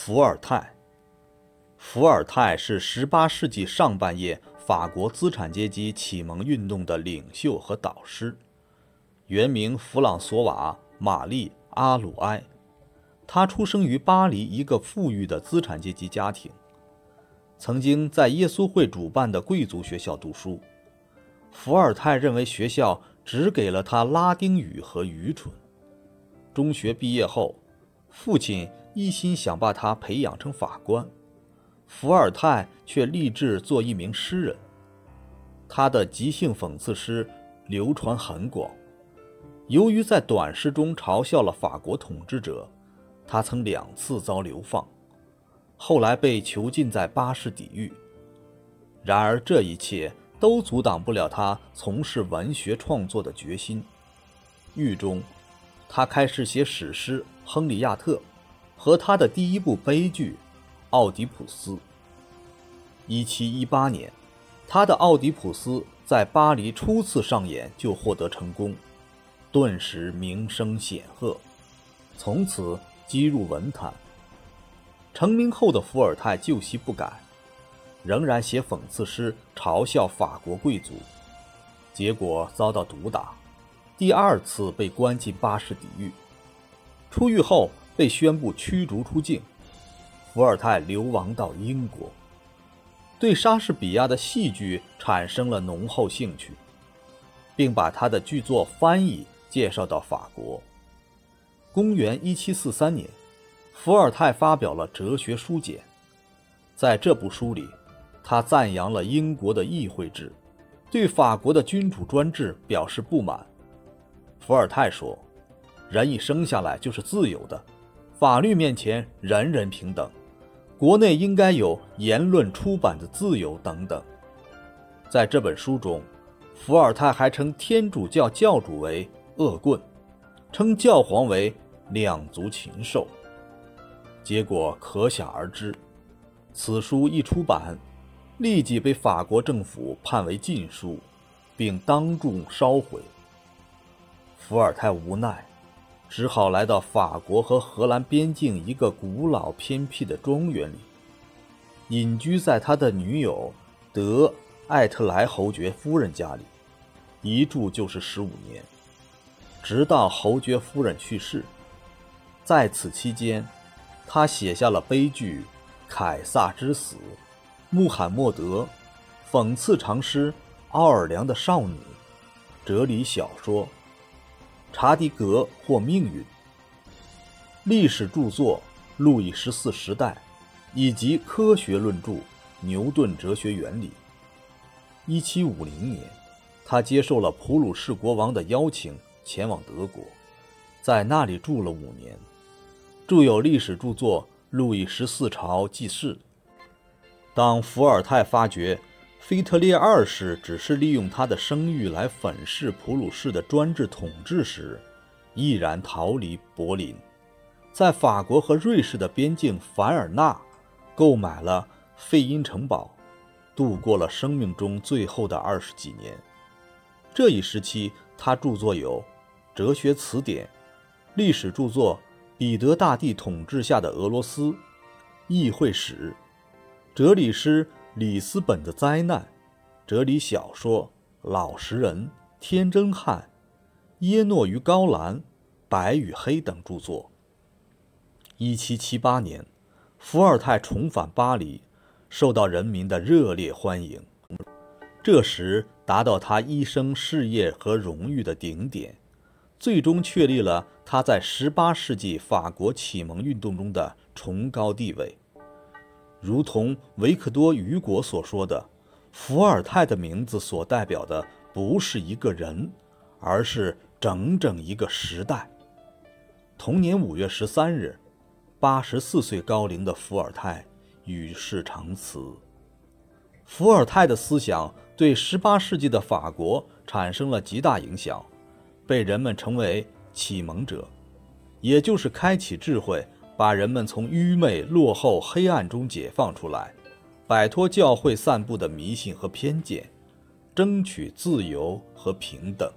伏尔泰。伏尔泰是18世纪上半叶法国资产阶级启蒙运动的领袖和导师，原名弗朗索瓦·玛丽·阿鲁埃。他出生于巴黎一个富裕的资产阶级家庭，曾经在耶稣会主办的贵族学校读书。伏尔泰认为学校只给了他拉丁语和愚蠢。中学毕业后，父亲一心想把他培养成法官。伏尔泰却立志做一名诗人，他的即兴讽刺诗流传很广。由于在短诗中嘲笑了法国统治者，他曾两次遭流放，后来被囚禁在巴士底狱。然而，这一切都阻挡不了他从事文学创作的决心。狱中，他开始写史诗《亨利亚特》和他的第一部悲剧。奥迪普斯。一七一八年，他的《奥迪普斯》在巴黎初次上演就获得成功，顿时名声显赫，从此击入文坛。成名后的伏尔泰旧习不改，仍然写讽刺诗嘲笑法国贵族，结果遭到毒打，第二次被关进巴士底狱。出狱后被宣布驱逐出境。伏尔泰流亡到英国，对莎士比亚的戏剧产生了浓厚兴趣，并把他的剧作翻译介绍到法国。公元1743年，伏尔泰发表了哲学书简，在这部书里，他赞扬了英国的议会制，对法国的君主专制表示不满。伏尔泰说：“人一生下来就是自由的，法律面前人人平等。”国内应该有言论出版的自由等等。在这本书中，伏尔泰还称天主教教主为恶棍，称教皇为两足禽兽。结果可想而知。此书一出版，立即被法国政府判为禁书，并当众烧毁。伏尔泰无奈。只好来到法国和荷兰边境一个古老偏僻的庄园里，隐居在他的女友德艾特莱侯爵夫人家里，一住就是十五年，直到侯爵夫人去世。在此期间，他写下了悲剧《凯撒之死》《穆罕默德》，讽刺长诗《奥尔良的少女》，哲理小说。查迪格或命运，历史著作《路易十四时代》，以及科学论著《牛顿哲学原理》。一七五零年，他接受了普鲁士国王的邀请，前往德国，在那里住了五年，著有历史著作《路易十四朝记事》。当伏尔泰发觉，腓特烈二世只是利用他的声誉来粉饰普鲁士的专制统治时，毅然逃离柏林，在法国和瑞士的边境凡尔纳购买了费因城堡，度过了生命中最后的二十几年。这一时期，他著作有《哲学词典》、历史著作《彼得大帝统治下的俄罗斯》、《议会史》、哲理诗。里斯本的灾难，哲理小说《老实人》《天真汉》《耶诺与高兰》《白与黑》等著作。一七七八年，伏尔泰重返巴黎，受到人民的热烈欢迎。这时达到他一生事业和荣誉的顶点，最终确立了他在十八世纪法国启蒙运动中的崇高地位。如同维克多·雨果所说的，伏尔泰的名字所代表的不是一个人，而是整整一个时代。同年五月十三日，八十四岁高龄的伏尔泰与世长辞。伏尔泰的思想对十八世纪的法国产生了极大影响，被人们称为启蒙者，也就是开启智慧。把人们从愚昧、落后、黑暗中解放出来，摆脱教会散布的迷信和偏见，争取自由和平等。